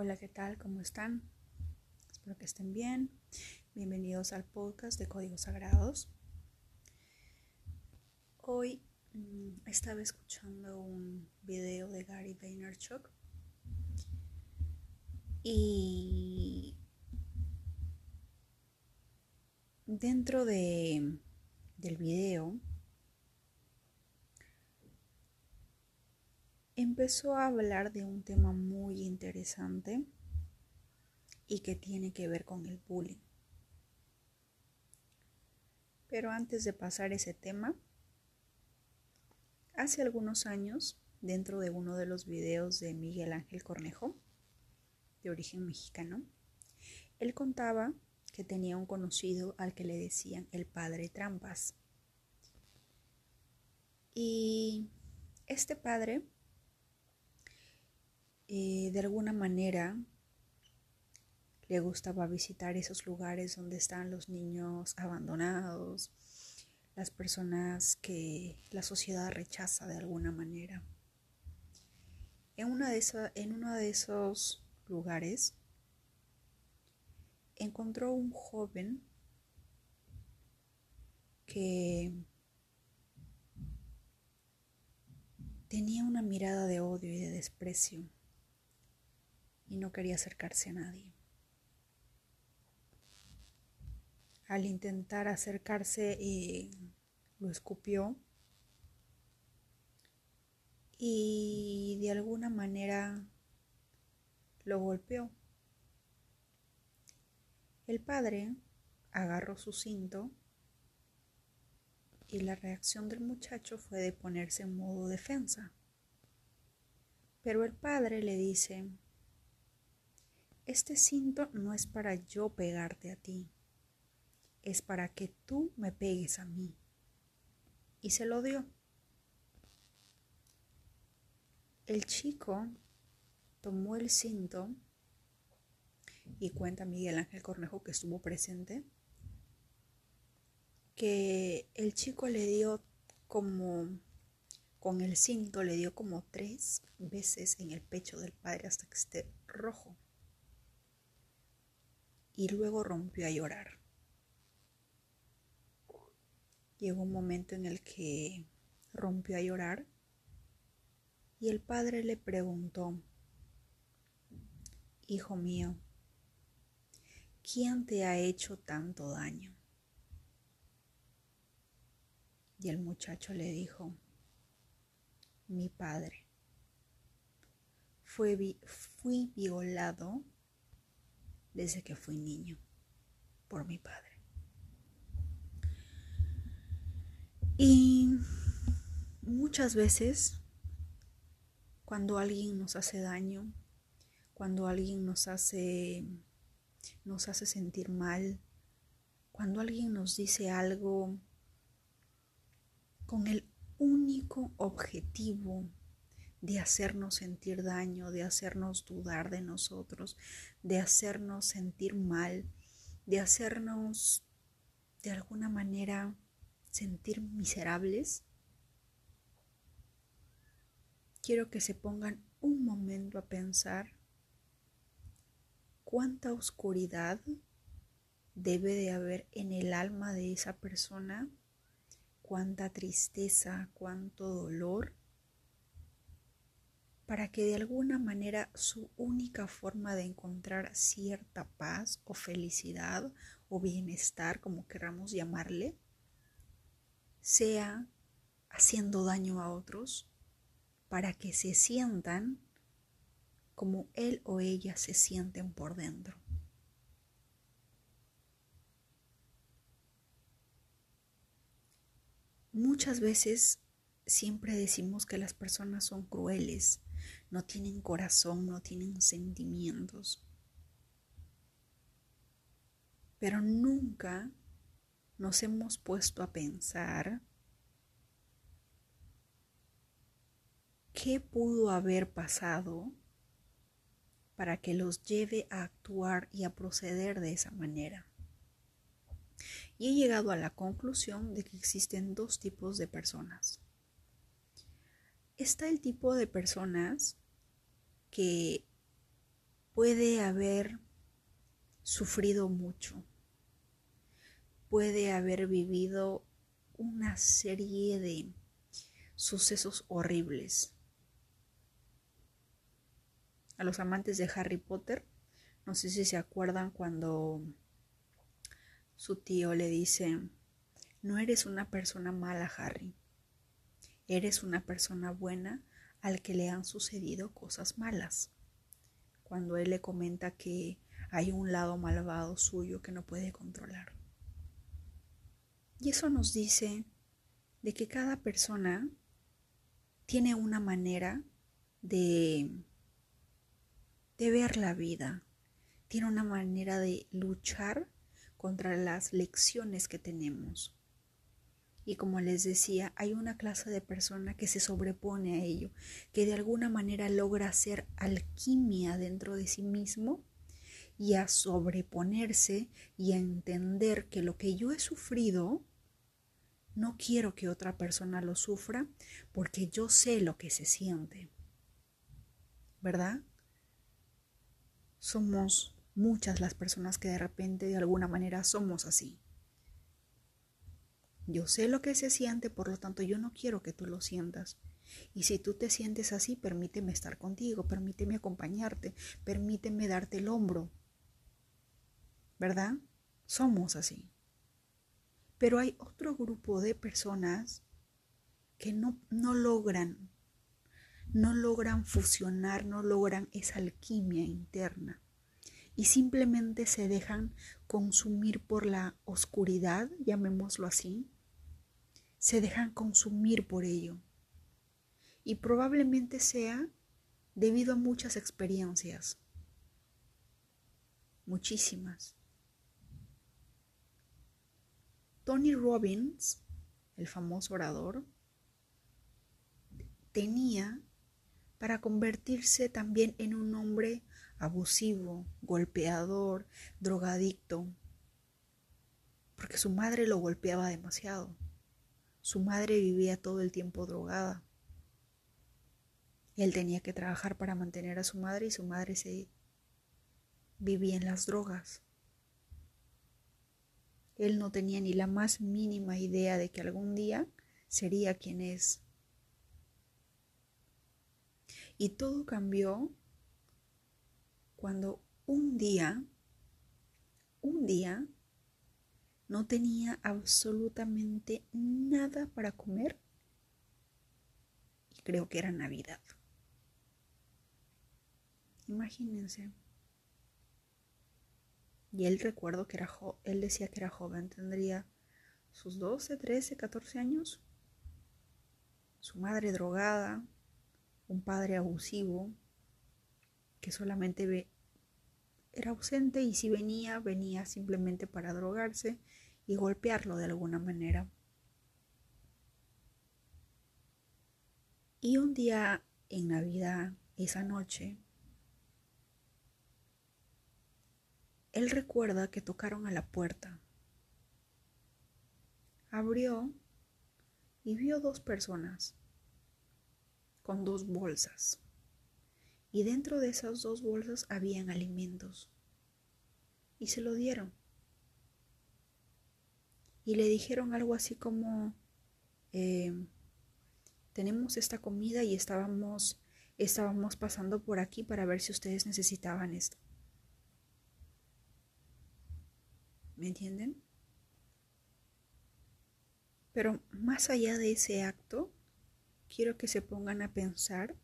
Hola, ¿qué tal? ¿Cómo están? Espero que estén bien. Bienvenidos al podcast de Códigos Sagrados. Hoy mmm, estaba escuchando un video de Gary Vaynerchuk y dentro de, del video empezó a hablar de un tema muy interesante y que tiene que ver con el bullying. Pero antes de pasar ese tema, hace algunos años, dentro de uno de los videos de Miguel Ángel Cornejo, de origen mexicano, él contaba que tenía un conocido al que le decían el padre trampas. Y este padre de alguna manera le gustaba visitar esos lugares donde están los niños abandonados, las personas que la sociedad rechaza de alguna manera. En, una en uno de esos lugares encontró un joven que tenía una mirada de odio y de desprecio y no quería acercarse a nadie. Al intentar acercarse eh, lo escupió y de alguna manera lo golpeó. El padre agarró su cinto y la reacción del muchacho fue de ponerse en modo defensa. Pero el padre le dice, este cinto no es para yo pegarte a ti, es para que tú me pegues a mí. Y se lo dio. El chico tomó el cinto y cuenta Miguel Ángel Cornejo que estuvo presente, que el chico le dio como, con el cinto le dio como tres veces en el pecho del padre hasta que esté rojo y luego rompió a llorar. Llegó un momento en el que rompió a llorar y el padre le preguntó, Hijo mío, ¿quién te ha hecho tanto daño? Y el muchacho le dijo, mi padre. Fue, fui violado desde que fui niño por mi padre. Y muchas veces cuando alguien nos hace daño, cuando alguien nos hace nos hace sentir mal, cuando alguien nos dice algo con el único objetivo de hacernos sentir daño, de hacernos dudar de nosotros, de hacernos sentir mal, de hacernos de alguna manera sentir miserables, quiero que se pongan un momento a pensar cuánta oscuridad debe de haber en el alma de esa persona, cuánta tristeza, cuánto dolor para que de alguna manera su única forma de encontrar cierta paz o felicidad o bienestar, como queramos llamarle, sea haciendo daño a otros para que se sientan como él o ella se sienten por dentro. Muchas veces siempre decimos que las personas son crueles, no tienen corazón, no tienen sentimientos. Pero nunca nos hemos puesto a pensar qué pudo haber pasado para que los lleve a actuar y a proceder de esa manera. Y he llegado a la conclusión de que existen dos tipos de personas está el tipo de personas que puede haber sufrido mucho, puede haber vivido una serie de sucesos horribles. A los amantes de Harry Potter, no sé si se acuerdan cuando su tío le dice, no eres una persona mala, Harry, eres una persona buena al que le han sucedido cosas malas. Cuando él le comenta que hay un lado malvado suyo que no puede controlar. Y eso nos dice de que cada persona tiene una manera de, de ver la vida, tiene una manera de luchar contra las lecciones que tenemos. Y como les decía, hay una clase de persona que se sobrepone a ello, que de alguna manera logra hacer alquimia dentro de sí mismo y a sobreponerse y a entender que lo que yo he sufrido, no quiero que otra persona lo sufra porque yo sé lo que se siente. ¿Verdad? Somos muchas las personas que de repente de alguna manera somos así. Yo sé lo que se siente, por lo tanto yo no quiero que tú lo sientas. Y si tú te sientes así, permíteme estar contigo, permíteme acompañarte, permíteme darte el hombro. ¿Verdad? Somos así. Pero hay otro grupo de personas que no, no logran, no logran fusionar, no logran esa alquimia interna y simplemente se dejan consumir por la oscuridad, llamémoslo así, se dejan consumir por ello. Y probablemente sea debido a muchas experiencias, muchísimas. Tony Robbins, el famoso orador, tenía para convertirse también en un hombre abusivo, golpeador, drogadicto, porque su madre lo golpeaba demasiado. Su madre vivía todo el tiempo drogada. Él tenía que trabajar para mantener a su madre y su madre se vivía en las drogas. Él no tenía ni la más mínima idea de que algún día sería quien es. Y todo cambió cuando un día, un día, no tenía absolutamente nada para comer y creo que era Navidad. Imagínense. Y él recuerdo que era él decía que era joven, tendría sus 12, 13, 14 años. Su madre drogada, un padre abusivo que solamente ve era ausente y si venía, venía simplemente para drogarse y golpearlo de alguna manera. Y un día en Navidad, esa noche, él recuerda que tocaron a la puerta. Abrió y vio dos personas con dos bolsas y dentro de esas dos bolsas habían alimentos. Y se lo dieron. Y le dijeron algo así como, eh, tenemos esta comida y estábamos, estábamos pasando por aquí para ver si ustedes necesitaban esto. ¿Me entienden? Pero más allá de ese acto, quiero que se pongan a pensar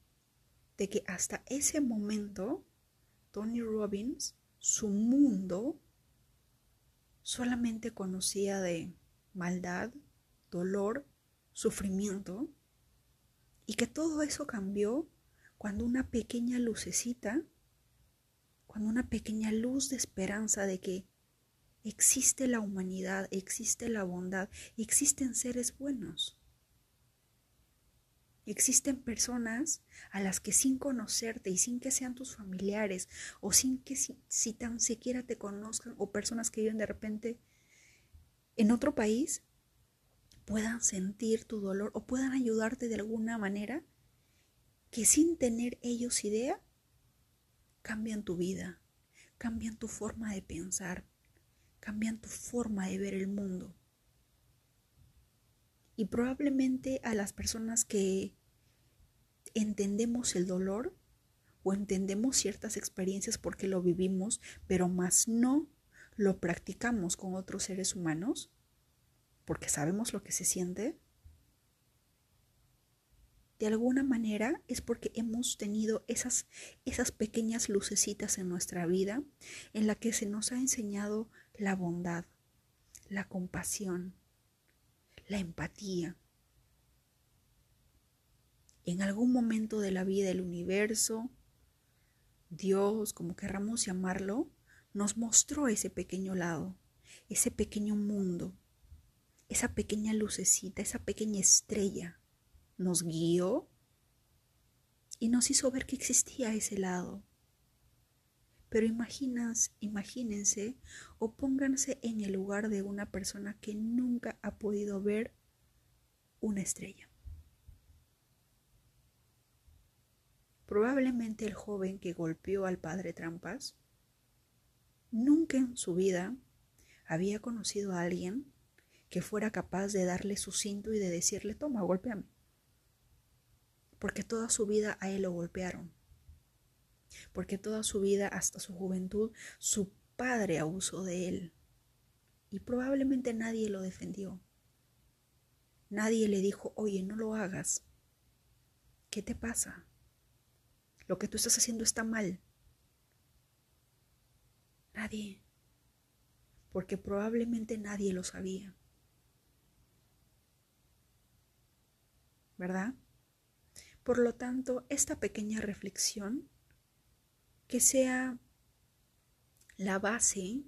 de que hasta ese momento Tony Robbins, su mundo, solamente conocía de maldad, dolor, sufrimiento, y que todo eso cambió cuando una pequeña lucecita, cuando una pequeña luz de esperanza de que existe la humanidad, existe la bondad, existen seres buenos. Existen personas a las que sin conocerte y sin que sean tus familiares o sin que si, tan siquiera te conozcan o personas que viven de repente en otro país puedan sentir tu dolor o puedan ayudarte de alguna manera que sin tener ellos idea cambian tu vida, cambian tu forma de pensar, cambian tu forma de ver el mundo. Y probablemente a las personas que entendemos el dolor o entendemos ciertas experiencias porque lo vivimos, pero más no lo practicamos con otros seres humanos, porque sabemos lo que se siente, de alguna manera es porque hemos tenido esas, esas pequeñas lucecitas en nuestra vida en la que se nos ha enseñado la bondad, la compasión, la empatía. En algún momento de la vida del universo, Dios, como querramos llamarlo, nos mostró ese pequeño lado, ese pequeño mundo, esa pequeña lucecita, esa pequeña estrella nos guió y nos hizo ver que existía ese lado. Pero imaginas, imagínense o pónganse en el lugar de una persona que nunca ha podido ver una estrella. Probablemente el joven que golpeó al padre Trampas nunca en su vida había conocido a alguien que fuera capaz de darle su cinto y de decirle, toma, golpéame porque toda su vida a él lo golpearon, porque toda su vida hasta su juventud su padre abusó de él y probablemente nadie lo defendió. Nadie le dijo, oye, no lo hagas. ¿Qué te pasa? Lo que tú estás haciendo está mal. Nadie. Porque probablemente nadie lo sabía. ¿Verdad? Por lo tanto, esta pequeña reflexión que sea la base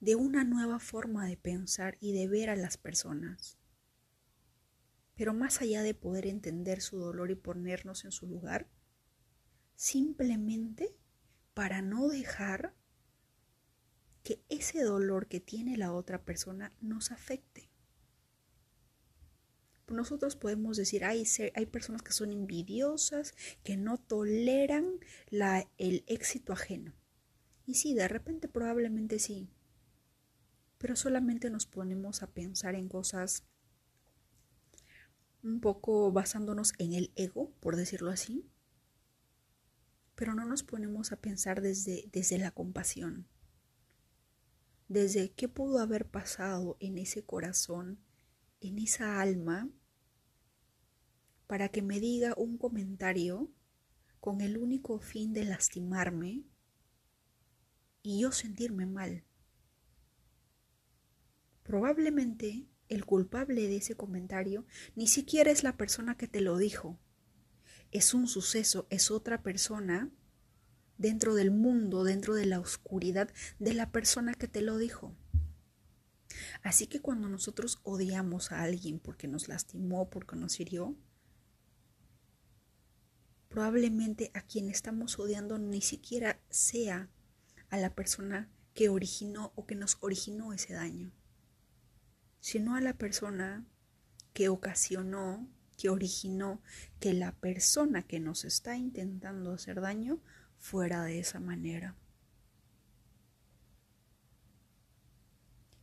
de una nueva forma de pensar y de ver a las personas. Pero más allá de poder entender su dolor y ponernos en su lugar, simplemente para no dejar que ese dolor que tiene la otra persona nos afecte nosotros podemos decir, hay, hay personas que son envidiosas, que no toleran la, el éxito ajeno. Y sí, de repente probablemente sí. Pero solamente nos ponemos a pensar en cosas un poco basándonos en el ego, por decirlo así. Pero no nos ponemos a pensar desde, desde la compasión. Desde qué pudo haber pasado en ese corazón, en esa alma para que me diga un comentario con el único fin de lastimarme y yo sentirme mal. Probablemente el culpable de ese comentario ni siquiera es la persona que te lo dijo. Es un suceso, es otra persona dentro del mundo, dentro de la oscuridad de la persona que te lo dijo. Así que cuando nosotros odiamos a alguien porque nos lastimó, porque nos hirió, probablemente a quien estamos odiando ni siquiera sea a la persona que originó o que nos originó ese daño, sino a la persona que ocasionó, que originó que la persona que nos está intentando hacer daño fuera de esa manera.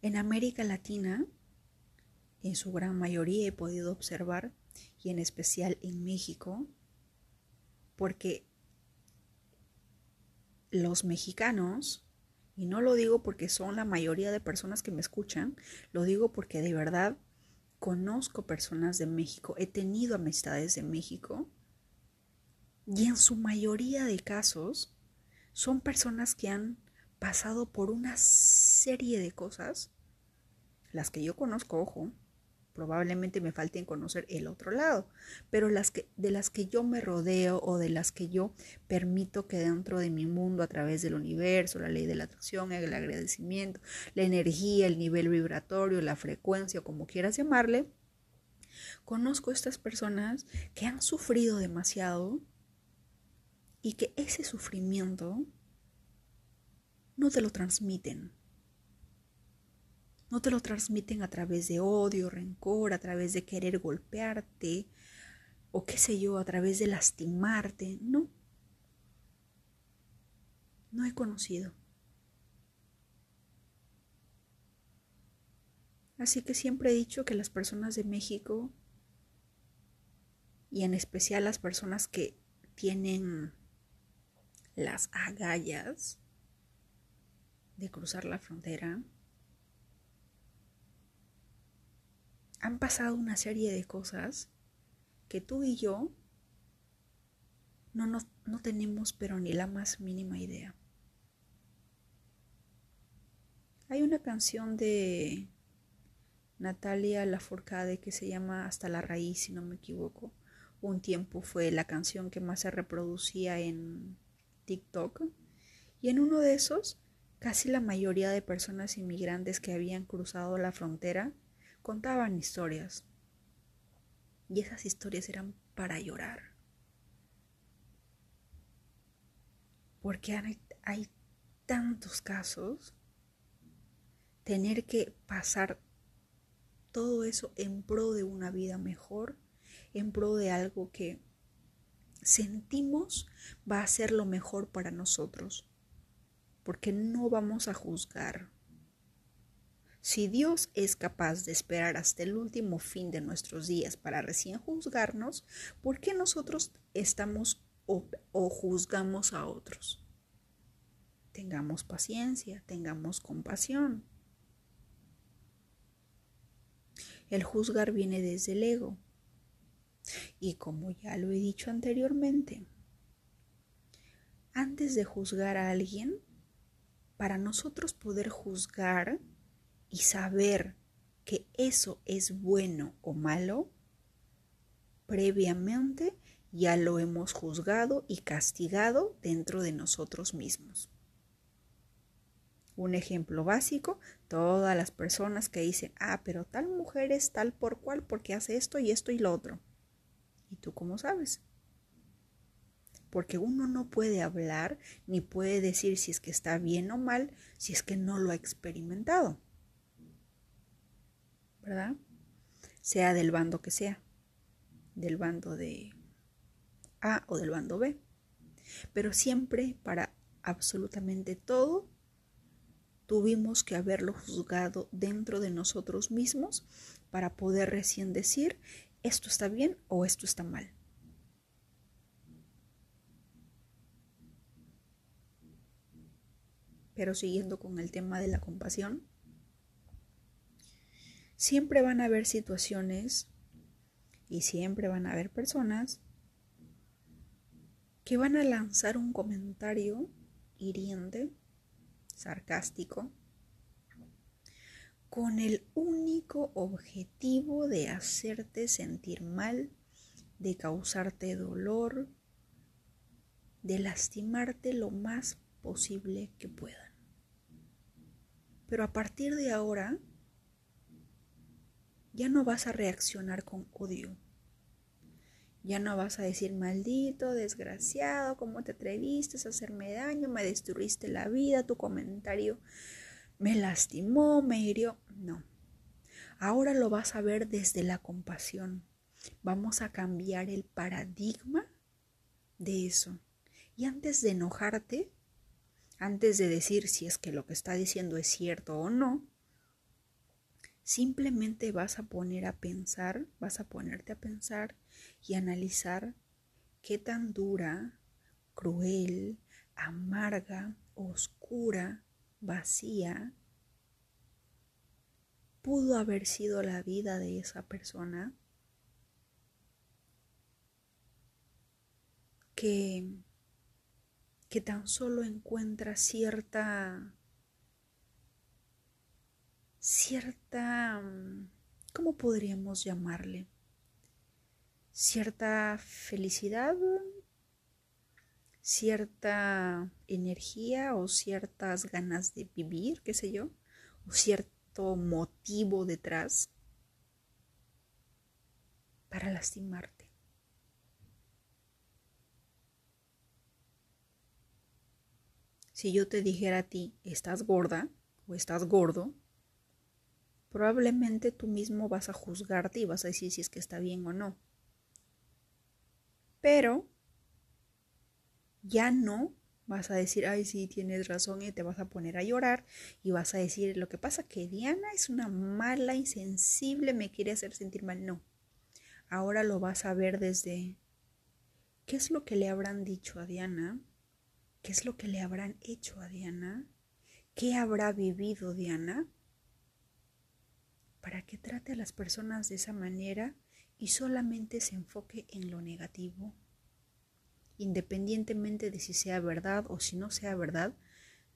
En América Latina, en su gran mayoría he podido observar, y en especial en México, porque los mexicanos, y no lo digo porque son la mayoría de personas que me escuchan, lo digo porque de verdad conozco personas de México, he tenido amistades de México, y en su mayoría de casos son personas que han pasado por una serie de cosas, las que yo conozco, ojo, probablemente me falten conocer el otro lado, pero las que, de las que yo me rodeo o de las que yo permito que dentro de mi mundo a través del universo, la ley de la atracción, el agradecimiento, la energía, el nivel vibratorio, la frecuencia, como quieras llamarle, conozco estas personas que han sufrido demasiado y que ese sufrimiento no te lo transmiten no te lo transmiten a través de odio, rencor, a través de querer golpearte o qué sé yo, a través de lastimarte, no. no he conocido. Así que siempre he dicho que las personas de México, y en especial las personas que tienen las agallas de cruzar la frontera, han pasado una serie de cosas que tú y yo no, no, no tenemos pero ni la más mínima idea. Hay una canción de Natalia Lafourcade que se llama Hasta la raíz, si no me equivoco. Un tiempo fue la canción que más se reproducía en TikTok. Y en uno de esos, casi la mayoría de personas inmigrantes que habían cruzado la frontera contaban historias. Y esas historias eran para llorar. Porque hay, tantos casos, tener que pasar todo eso en pro de una vida mejor, en pro de algo que sentimos va a ser lo mejor para nosotros, porque no vamos a juzgar. Si Dios es capaz de esperar hasta el último fin de nuestros días para recién juzgarnos, ¿por qué nosotros estamos o, juzgamos a otros? Tengamos paciencia, tengamos compasión. El juzgar viene desde el ego. Y como ya lo he dicho anteriormente, antes de juzgar a alguien, para nosotros poder juzgar y saber que eso es bueno o malo, previamente ya lo hemos juzgado y castigado dentro de nosotros mismos. Un ejemplo básico, todas las personas que dicen, ah, pero tal mujer es tal por cual porque hace esto y esto y lo otro. ¿Y tú cómo sabes? Porque uno no puede hablar ni puede decir si es que está bien o mal si es que no lo ha experimentado. ¿Verdad? Sea del bando que sea. Del bando de A o del bando B. Pero siempre para absolutamente todo tuvimos que haberlo juzgado dentro de nosotros mismos para poder recién decir esto está bien o esto está mal. Pero siguiendo con el tema de la compasión, siempre van a haber situaciones y siempre van a haber personas que van a lanzar un comentario hiriente sarcástico, con el único objetivo de hacerte sentir mal, de causarte dolor, de lastimarte lo más posible que puedan. Pero a partir de ahora, ya no vas a reaccionar con odio, ya no vas a decir, maldito, desgraciado, ¿cómo te atreviste a hacerme daño? Me destruiste la vida, tu comentario me lastimó, me hirió. No. Ahora lo vas a ver desde la compasión. Vamos a cambiar el paradigma de eso. Y antes de enojarte, antes de decir si es que lo que está diciendo es cierto o no, Simplemente vas a poner a pensar, vas a ponerte a pensar y analizar qué tan dura, cruel, amarga, oscura, vacía pudo haber sido la vida de esa persona que, tan solo encuentra cierta cierta, mm, ¿cómo podríamos llamarle? Cierta felicidad, cierta energía o ciertas ganas de vivir, qué sé yo, o cierto motivo detrás para lastimarte. Si yo te dijera a ti, estás gorda o estás gordo, probablemente tú mismo vas a juzgarte y vas a decir si es que está bien o no. Pero ya no Vas a decir, ay, sí, tienes razón y te vas a poner a llorar y vas a decir, lo que pasa que Diana es una mala, insensible, me quiere hacer sentir mal. No, ahora lo vas a ver desde, ¿qué es lo que le habrán dicho a Diana? ¿Qué es lo que le habrán hecho a Diana? ¿Qué habrá vivido Diana? Para que trate a las personas de esa manera y solamente se enfoque en lo negativo independientemente de si sea verdad o si no sea verdad,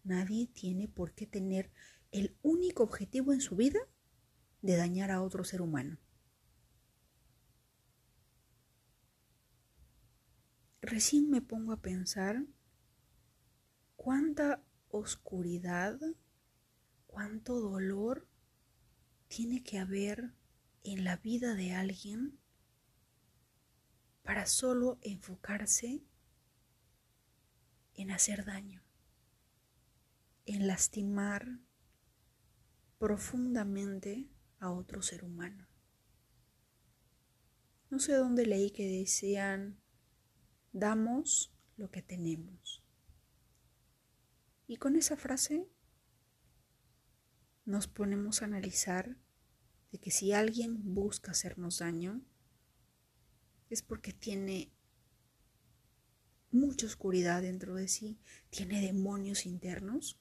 nadie tiene por qué tener el único objetivo en su vida de dañar a otro ser humano. Recién me pongo a pensar cuánta oscuridad, cuánto dolor tiene que haber en la vida de alguien para solo enfocarse en hacer daño, en lastimar profundamente a otro ser humano. No sé dónde leí que decían, damos lo que tenemos. Y con esa frase nos ponemos a analizar de que si alguien busca hacernos daño, es porque tiene mucha oscuridad dentro de sí, tiene demonios internos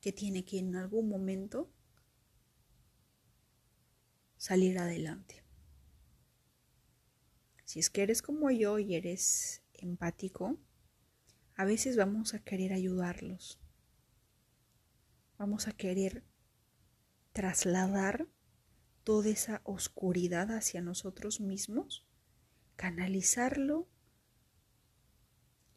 que tiene que en algún momento salir adelante. Si es que eres como yo y eres empático, a veces vamos a querer ayudarlos. Vamos a querer trasladar toda esa oscuridad hacia nosotros mismos, canalizarlo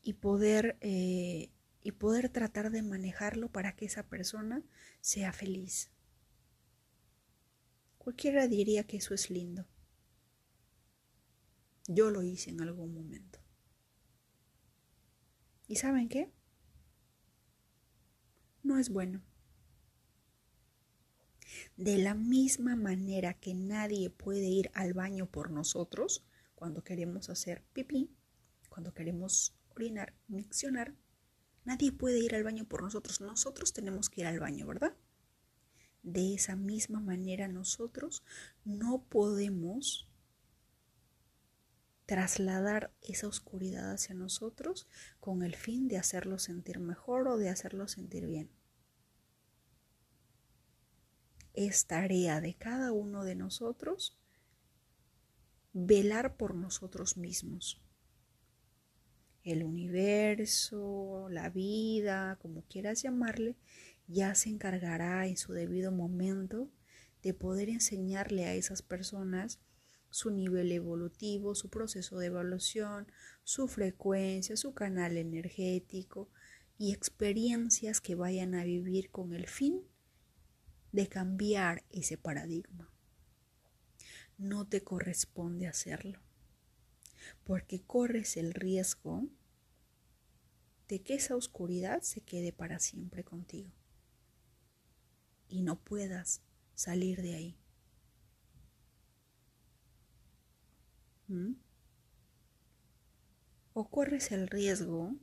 y poder, eh, y poder tratar de manejarlo para que esa persona sea feliz. Cualquiera diría que eso es lindo. Yo lo hice en algún momento. ¿Y saben qué? No es bueno. De la misma manera que nadie puede ir al baño por nosotros cuando queremos hacer pipí, cuando queremos orinar, miccionar, nadie puede ir al baño por nosotros. Nosotros tenemos que ir al baño, ¿verdad? De esa misma manera nosotros no podemos trasladar esa oscuridad hacia nosotros con el fin de hacerlo sentir mejor o de hacerlo sentir bien es tarea de cada uno de nosotros velar por nosotros mismos. El universo, la vida, como quieras llamarle, ya se encargará en su debido momento de poder enseñarle a esas personas su nivel evolutivo, su proceso de evaluación, su frecuencia, su canal energético y experiencias que vayan a vivir con el fin de cambiar ese paradigma. No te corresponde hacerlo, porque corres el riesgo de que esa oscuridad se quede para siempre contigo y no puedas salir de ahí. ¿Mm? O corres el riesgo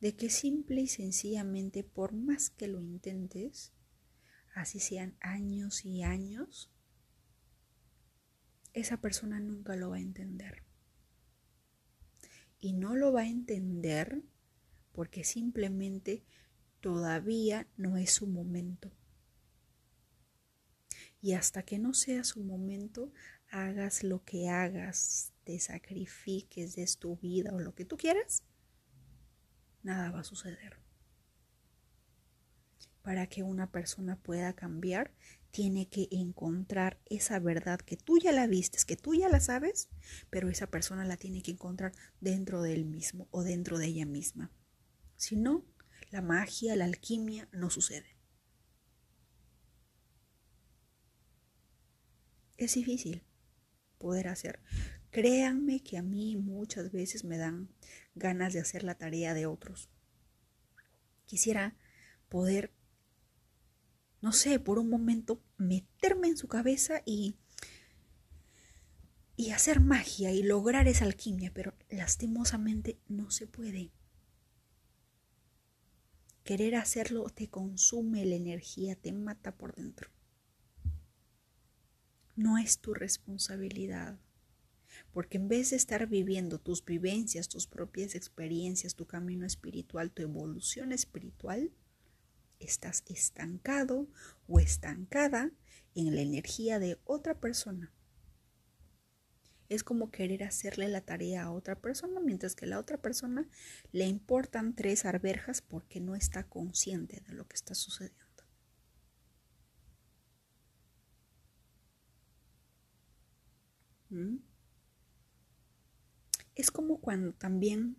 de que simple y sencillamente, por más que lo intentes, así sean años y años, esa persona nunca lo va a entender. Y no lo va a entender porque simplemente todavía no es su momento. Y hasta que no sea su momento, hagas lo que hagas, te sacrifiques, de tu vida o lo que tú quieras, nada va a suceder para que una persona pueda cambiar, tiene que encontrar esa verdad que tú ya la vistes, que tú ya la sabes, pero esa persona la tiene que encontrar dentro de él mismo o dentro de ella misma. Si no, la magia, la alquimia no sucede. Es difícil poder hacer. Créanme que a mí muchas veces me dan ganas de hacer la tarea de otros. Quisiera poder no sé, por un momento meterme en su cabeza y y hacer magia y lograr esa alquimia, pero lastimosamente no se puede. Querer hacerlo te consume la energía, te mata por dentro. No es tu responsabilidad, porque en vez de estar viviendo tus vivencias, tus propias experiencias, tu camino espiritual, tu evolución espiritual, estás estancado o estancada en la energía de otra persona. Es como querer hacerle la tarea a otra persona, mientras que a la otra persona le importan tres arberjas porque no está consciente de lo que está sucediendo. ¿Mm? Es como cuando también,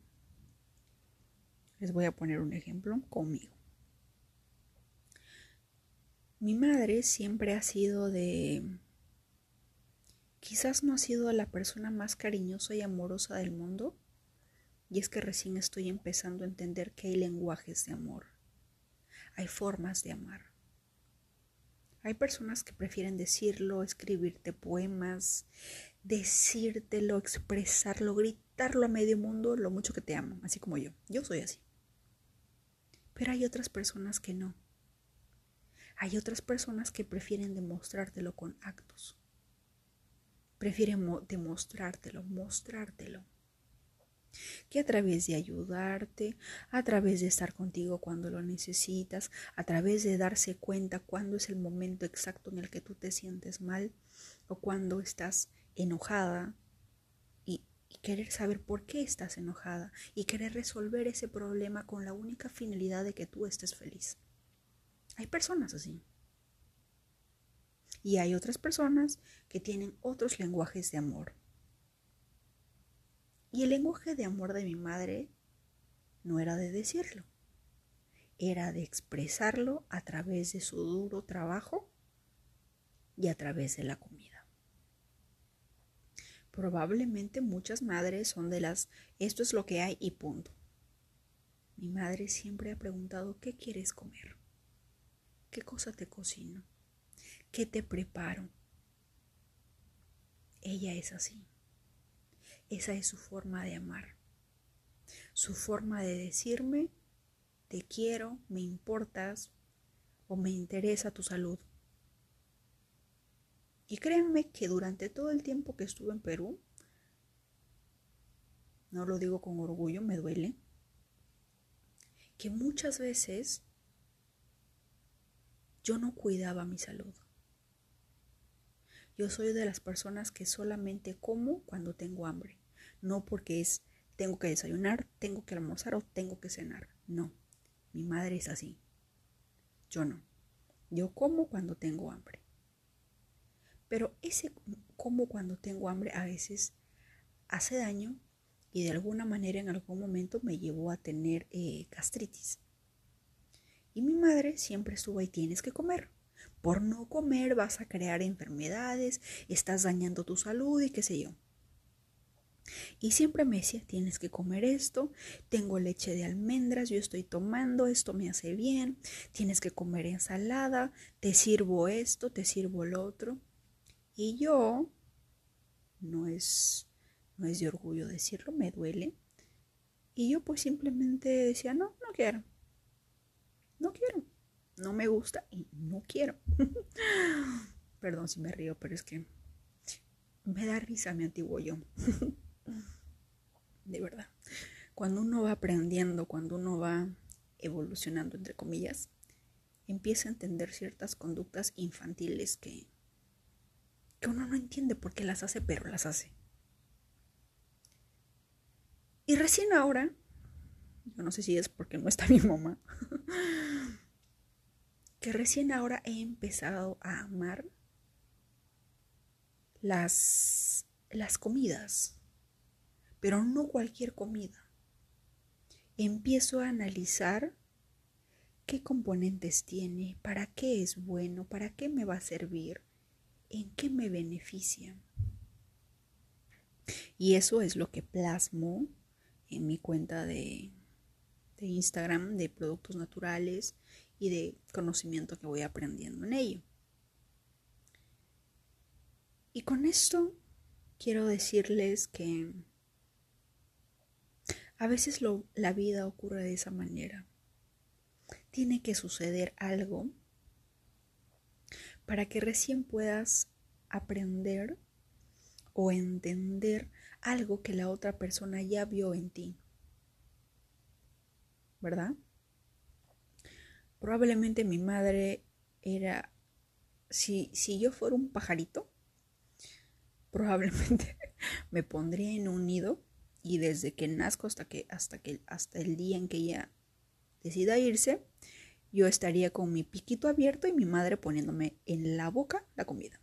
les voy a poner un ejemplo conmigo. Mi madre siempre ha sido de Quizás no ha sido la persona más cariñosa y amorosa del mundo, y es que recién estoy empezando a entender que hay lenguajes de amor, hay formas de amar. Hay personas que prefieren decirlo, escribirte poemas, decírtelo, expresarlo, gritarlo a medio mundo lo mucho que te amo, así como yo. Yo soy así. Pero hay otras personas que no. Hay otras personas que prefieren demostrártelo con actos prefiere demostrártelo, mostrártelo. Que a través de ayudarte, a través de estar contigo cuando lo necesitas, a través de darse cuenta cuándo es el momento exacto en el que tú te sientes mal o cuando estás enojada y querer saber por qué estás enojada y querer resolver ese problema con la única finalidad de que tú estés feliz. Hay personas así. Y hay otras personas que tienen otros lenguajes de amor. Y el lenguaje de amor de mi madre no era de decirlo, era de expresarlo a través de su duro trabajo y a través de la comida. Probablemente muchas madres son de las esto es lo que hay y punto. Mi madre siempre ha preguntado ¿qué quieres comer? ¿Qué cosa te cocino? ¿Qué te preparo? Ella es así. Esa es su forma de amar. Su forma de decirme, te quiero, me importas o me interesa tu salud. Y créanme que durante todo el tiempo que estuve en Perú, no lo digo con orgullo, me duele, que muchas veces yo no cuidaba mi salud. Yo soy de las personas que solamente como cuando tengo hambre. No porque es tengo que desayunar, tengo que almorzar o tengo que cenar. No, mi madre es así. Yo no. Yo como cuando tengo hambre. Pero ese como cuando tengo hambre a veces hace daño y de alguna manera en algún momento me llevó a tener eh, gastritis. Y mi madre siempre estuvo ahí, tienes que comer por no comer vas a crear enfermedades, estás dañando tu salud y qué sé yo. Y siempre me decía, tienes que comer esto, tengo leche de almendras, yo estoy tomando, esto me hace bien, tienes que comer ensalada, te sirvo esto, te sirvo lo otro. Y yo, no es, no es de orgullo decirlo, me duele. Y yo pues simplemente decía, no, no quiero, no quiero no me gusta y no quiero. Perdón si me río, pero es que me da risa mi antiguo yo. de verdad. Cuando uno va aprendiendo, cuando uno va evolucionando, entre comillas, empieza a entender ciertas conductas infantiles que, que uno no entiende por qué las hace, pero las hace. Y recién ahora, yo no sé si es porque no está mi mamá, que recién ahora he empezado a amar las, las comidas, pero no cualquier comida. Empiezo a analizar qué componentes tiene, para qué es bueno, para qué me va a servir, en qué me beneficia. Y eso es lo que plasmo en mi cuenta de, de Instagram de productos naturales y de conocimiento que voy aprendiendo en ello. Y con esto quiero decirles que a veces la vida ocurre de esa manera. Tiene que suceder algo para que recién puedas aprender o entender algo que la otra persona ya vio en ti. ¿Verdad? Probablemente mi madre era, si, si yo fuera un pajarito, probablemente me pondría en un nido y desde que nazco hasta que hasta que hasta el día en que ella decida irse, yo estaría con mi piquito abierto y mi madre poniéndome en la boca la comida.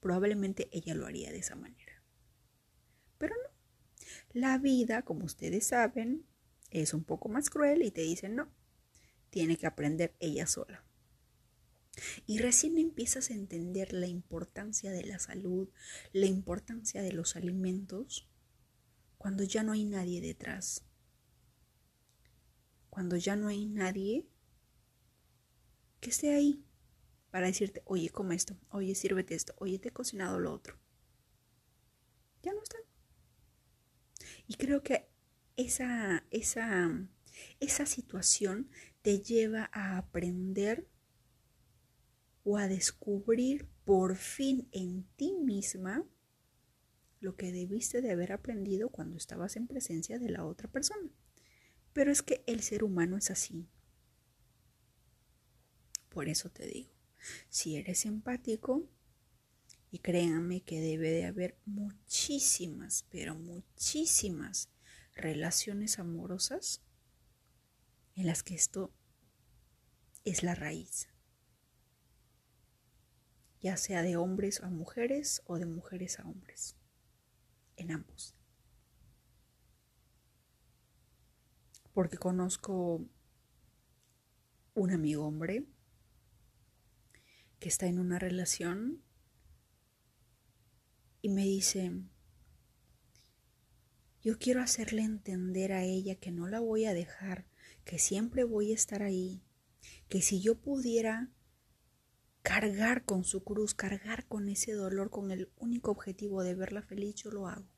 Probablemente ella lo haría de esa manera. Pero no. La vida, como ustedes saben, es un poco más cruel y te dicen no. Tiene que aprender ella sola. Y recién empiezas a entender la importancia de la salud, la importancia de los alimentos, cuando ya no hay nadie detrás. Cuando ya no hay nadie que esté ahí para decirte, oye, come esto, oye, sírvete esto, oye, te he cocinado lo otro. Ya no están. Y creo que esa, esa, esa situación te lleva a aprender o a descubrir por fin en ti misma lo que debiste de haber aprendido cuando estabas en presencia de la otra persona. Pero es que el ser humano es así. Por eso te digo, si eres empático, y créanme que debe de haber muchísimas, pero muchísimas relaciones amorosas en las que esto es la raíz ya sea de hombres a mujeres o de mujeres a hombres, en ambos. Porque conozco un amigo hombre que está en una relación y me dice, yo quiero hacerle entender a ella que no la voy a dejar, que siempre voy a estar ahí, que si yo pudiera cargar con su cruz, cargar con ese dolor, con el único objetivo de verla feliz, yo lo hago.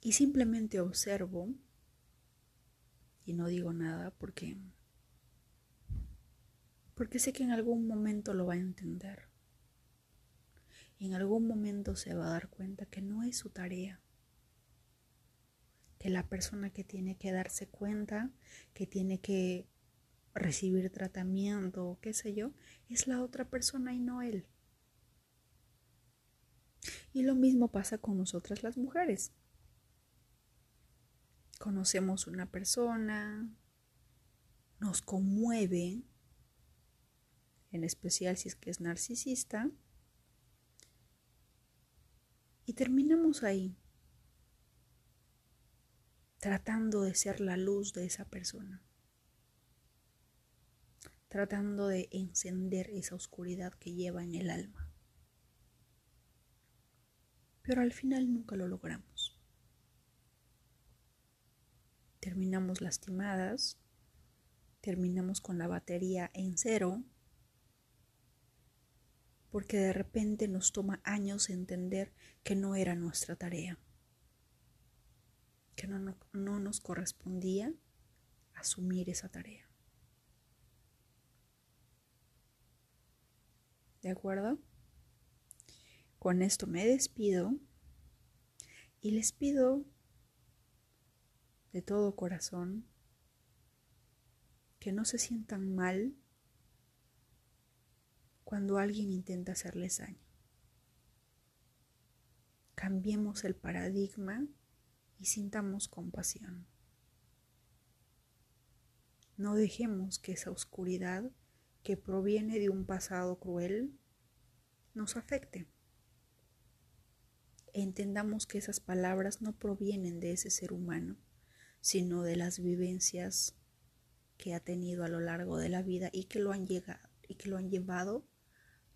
Y simplemente observo y no digo nada porque porque sé que en algún momento lo va a entender. En algún momento se va a dar cuenta que no es su tarea que la persona que tiene que darse cuenta, que tiene que recibir tratamiento, qué sé yo, es la otra persona y no él. Y lo mismo pasa con nosotras las mujeres. Conocemos una persona, nos conmueve, en especial si es que es narcisista, y terminamos ahí tratando de ser la luz de esa persona, tratando de encender esa oscuridad que lleva en el alma. Pero al final nunca lo logramos. Terminamos lastimadas, terminamos con la batería en cero, porque de repente nos toma años entender que no era nuestra tarea que no, nos correspondía asumir esa tarea. ¿De acuerdo? Con esto me despido y les pido de todo corazón que no se sientan mal cuando alguien intenta hacerles daño. Cambiemos el paradigma y sintamos compasión. No dejemos que esa oscuridad que proviene de un pasado cruel nos afecte. Entendamos que esas palabras no provienen de ese ser humano, sino de las vivencias que ha tenido a lo largo de la vida y que lo han llegado y que lo han llevado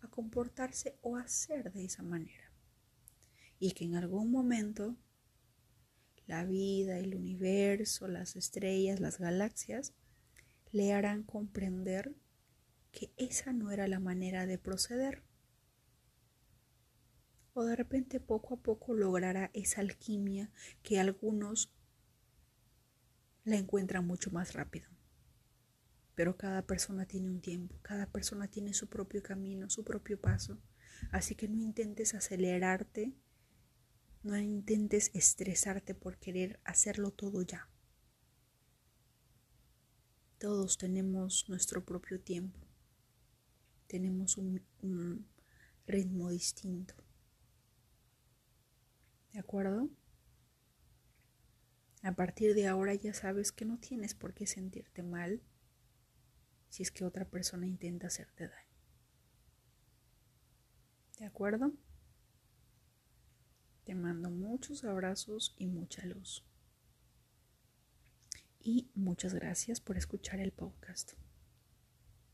a comportarse o a ser de esa manera. Y que en algún momento la vida, el universo, las estrellas, las galaxias, le harán comprender que esa no era la manera de proceder. O de repente poco a poco logrará esa alquimia que algunos la encuentran mucho más rápido. Pero cada persona tiene un tiempo, cada persona tiene su propio camino, su propio paso. Así que no intentes acelerarte, no intentes estresarte por querer hacerlo todo ya. Todos tenemos nuestro propio tiempo, tenemos un, un ritmo distinto. ¿De acuerdo? A partir de ahora ya sabes que no tienes por qué sentirte mal si es que otra persona intenta hacerte daño. ¿De acuerdo? Te mando muchos abrazos y mucha luz. Y muchas gracias por escuchar el podcast.